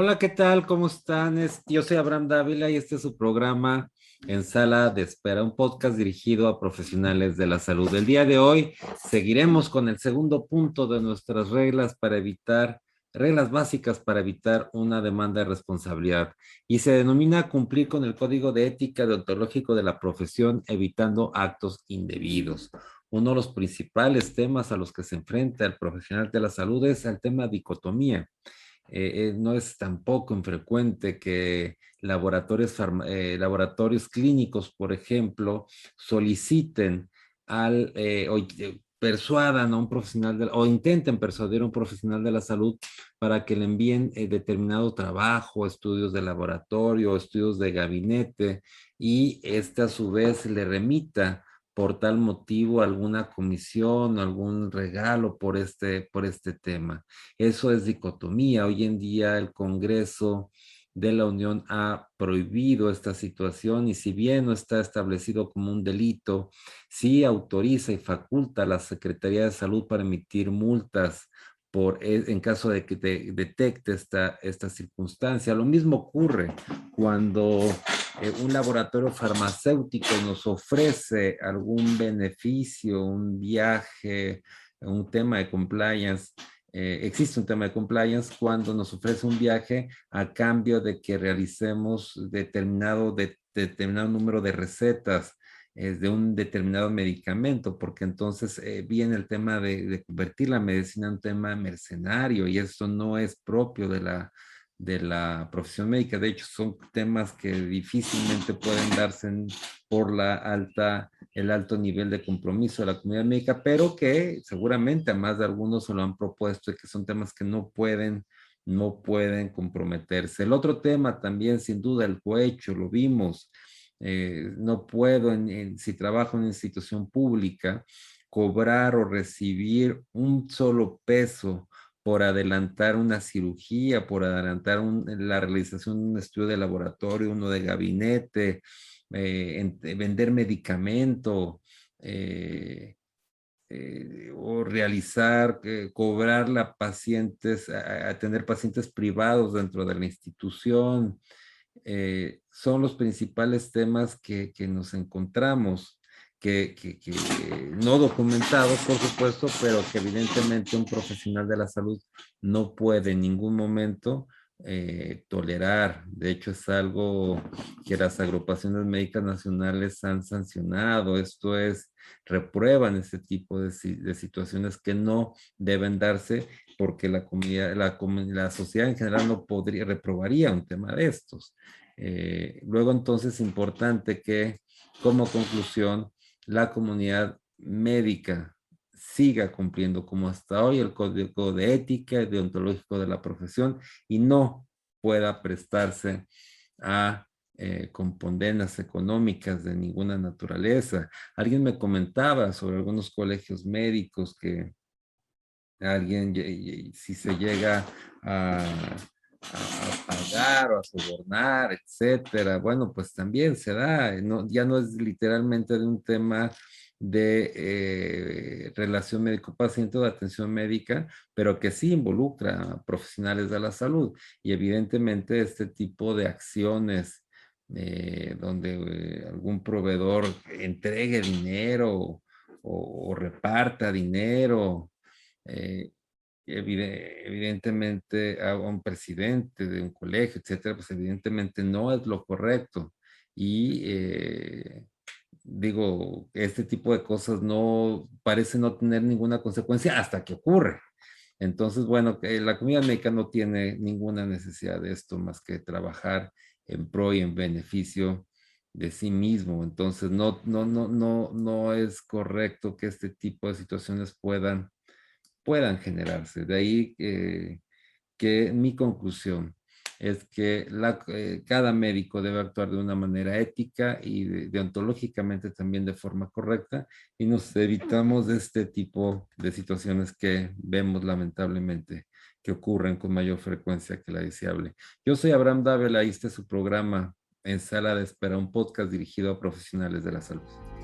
Hola, ¿qué tal? ¿Cómo están? Yo soy Abraham Dávila y este es su programa en Sala de Espera, un podcast dirigido a profesionales de la salud. El día de hoy seguiremos con el segundo punto de nuestras reglas para evitar, reglas básicas para evitar una demanda de responsabilidad y se denomina cumplir con el código de ética deontológico de la profesión evitando actos indebidos. Uno de los principales temas a los que se enfrenta el profesional de la salud es el tema dicotomía eh, eh, no es tampoco infrecuente que laboratorios, eh, laboratorios clínicos, por ejemplo, soliciten al, o persuadan a un profesional o intenten persuadir a un profesional de la salud para que le envíen determinado trabajo, estudios de laboratorio, estudios de gabinete y este a su vez le remita por tal motivo alguna comisión, algún regalo por este, por este tema. Eso es dicotomía. Hoy en día el Congreso de la Unión ha prohibido esta situación y si bien no está establecido como un delito, sí autoriza y faculta a la Secretaría de Salud para emitir multas por, e, en caso de que te detecte esta, esta circunstancia. Lo mismo ocurre cuando eh, un laboratorio farmacéutico nos ofrece algún beneficio, un viaje, un tema de compliance. Eh, existe un tema de compliance cuando nos ofrece un viaje a cambio de que realicemos determinado, de, determinado número de recetas de un determinado medicamento, porque entonces eh, viene el tema de, convertir la medicina en un tema mercenario y eso no es propio de la, de la profesión médica. De hecho, son temas que difícilmente pueden darse por la alta, el alto nivel de compromiso de la comunidad médica, pero que seguramente a más de algunos se lo han propuesto y que son temas que no pueden no pueden comprometerse. El otro tema también, sin duda, el cohecho, lo vimos, eh, no puedo, si trabajo en una institución pública, cobrar o recibir un solo peso por adelantar una cirugía, por adelantar la realización de un estudio de laboratorio, uno de gabinete, eh, vender medicamento eh, o realizar, cobrar a pacientes, atender pacientes privados dentro de la institución, eh, son los principales temas que, nos encontramos, que, no documentados, por supuesto, pero que evidentemente un profesional de la salud no puede en ningún momento eh, tolerar. De hecho, es algo que las agrupaciones médicas nacionales han sancionado. Esto es, reprueban este tipo de, de situaciones que no deben darse porque la comunidad, la, la sociedad en general no podría, reprobaría un tema de estos. Eh, luego entonces es importante que como conclusión la comunidad médica siga cumpliendo como hasta hoy el código de ética y deontológico de la profesión y no pueda prestarse a eh, con condenas económicas de ninguna naturaleza. Alguien me comentaba sobre algunos colegios médicos que alguien, si se llega a, pagar o a sobornar, etcétera, bueno, pues también se da, ya no es literalmente de un tema de eh, relación médico-paciente o de atención médica, pero que sí involucra a profesionales de la salud. Y evidentemente este tipo de acciones eh, donde eh, algún proveedor entregue dinero o reparta dinero eh, evidentemente a un presidente de un colegio, etcétera, pues evidentemente no es lo correcto. Y eh, digo, este tipo de cosas no parece no tener ninguna consecuencia hasta que ocurre. Entonces, bueno, la comunidad médica no tiene ninguna necesidad de esto más que trabajar en pro y en beneficio de sí mismo. Entonces, no, no, no, no, no es correcto que este tipo de situaciones puedan puedan generarse. De ahí que mi conclusión es que eh, cada médico debe actuar de una manera ética y deontológicamente también de forma correcta y nos evitamos este tipo de situaciones que vemos lamentablemente que ocurren con mayor frecuencia que la deseable. Yo soy Abraham Dávila y este es su programa en Sala de Espera, un podcast dirigido a profesionales de la salud.